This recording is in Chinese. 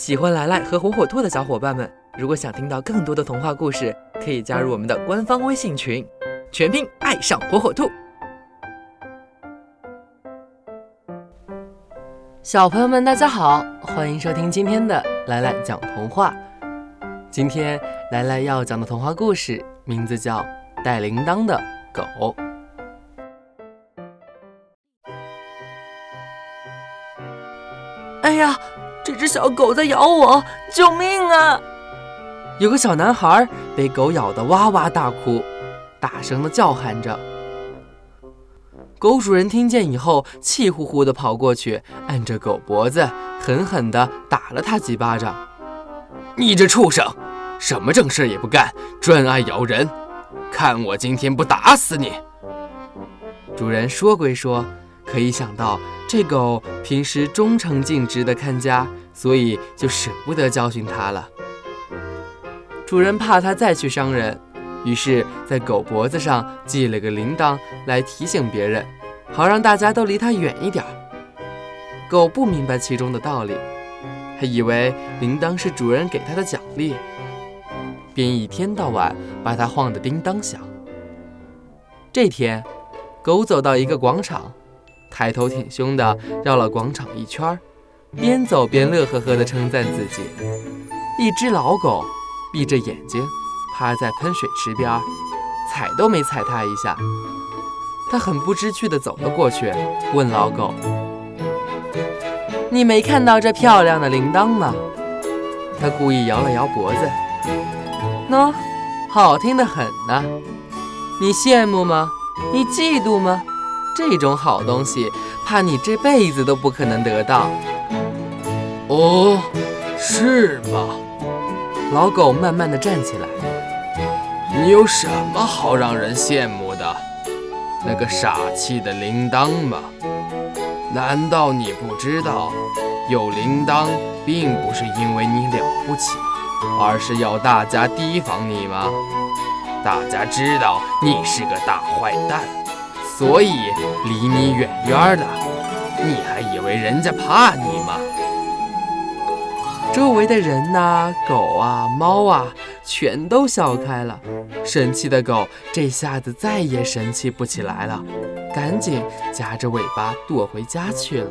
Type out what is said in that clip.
喜欢来来和火火兔的小伙伴们，如果想听到更多的童话故事，可以加入我们的官方微信群，全拼爱上火火兔。小朋友们，大家好，欢迎收听今天的来来讲童话。今天来来要讲的童话故事名字叫《带铃铛的狗》。哎呀！这只小狗在咬我，救命啊！有个小男孩被狗咬得哇哇大哭，大声地叫喊着。狗主人听见以后，气呼呼地跑过去，按着狗脖子，狠狠地打了他几巴掌。你这畜生，什么正事也不干，专爱咬人，看我今天不打死你！主人说归说。可以想到，这狗平时忠诚尽职的看家，所以就舍不得教训它了。主人怕它再去伤人，于是，在狗脖子上系了个铃铛来提醒别人，好让大家都离它远一点。狗不明白其中的道理，还以为铃铛是主人给它的奖励，便一天到晚把它晃得叮当响。这天，狗走到一个广场。抬头挺胸地绕了广场一圈，边走边乐呵呵地称赞自己。一只老狗闭着眼睛趴在喷水池边，踩都没踩它一下。他很不知趣地走了过去，问老狗：“你没看到这漂亮的铃铛吗？”他故意摇了摇脖子：“喏，好听得很呢。你羡慕吗？你嫉妒吗？”这种好东西，怕你这辈子都不可能得到。哦，是吗？老狗慢慢的站起来。你有什么好让人羡慕的？那个傻气的铃铛吗？难道你不知道，有铃铛并不是因为你了不起，而是要大家提防你吗？大家知道你是个大坏蛋。所以离你远远的，你还以为人家怕你吗？周围的人呐，狗啊，猫啊，全都笑开了。神气的狗这下子再也神气不起来了，赶紧夹着尾巴躲回家去了。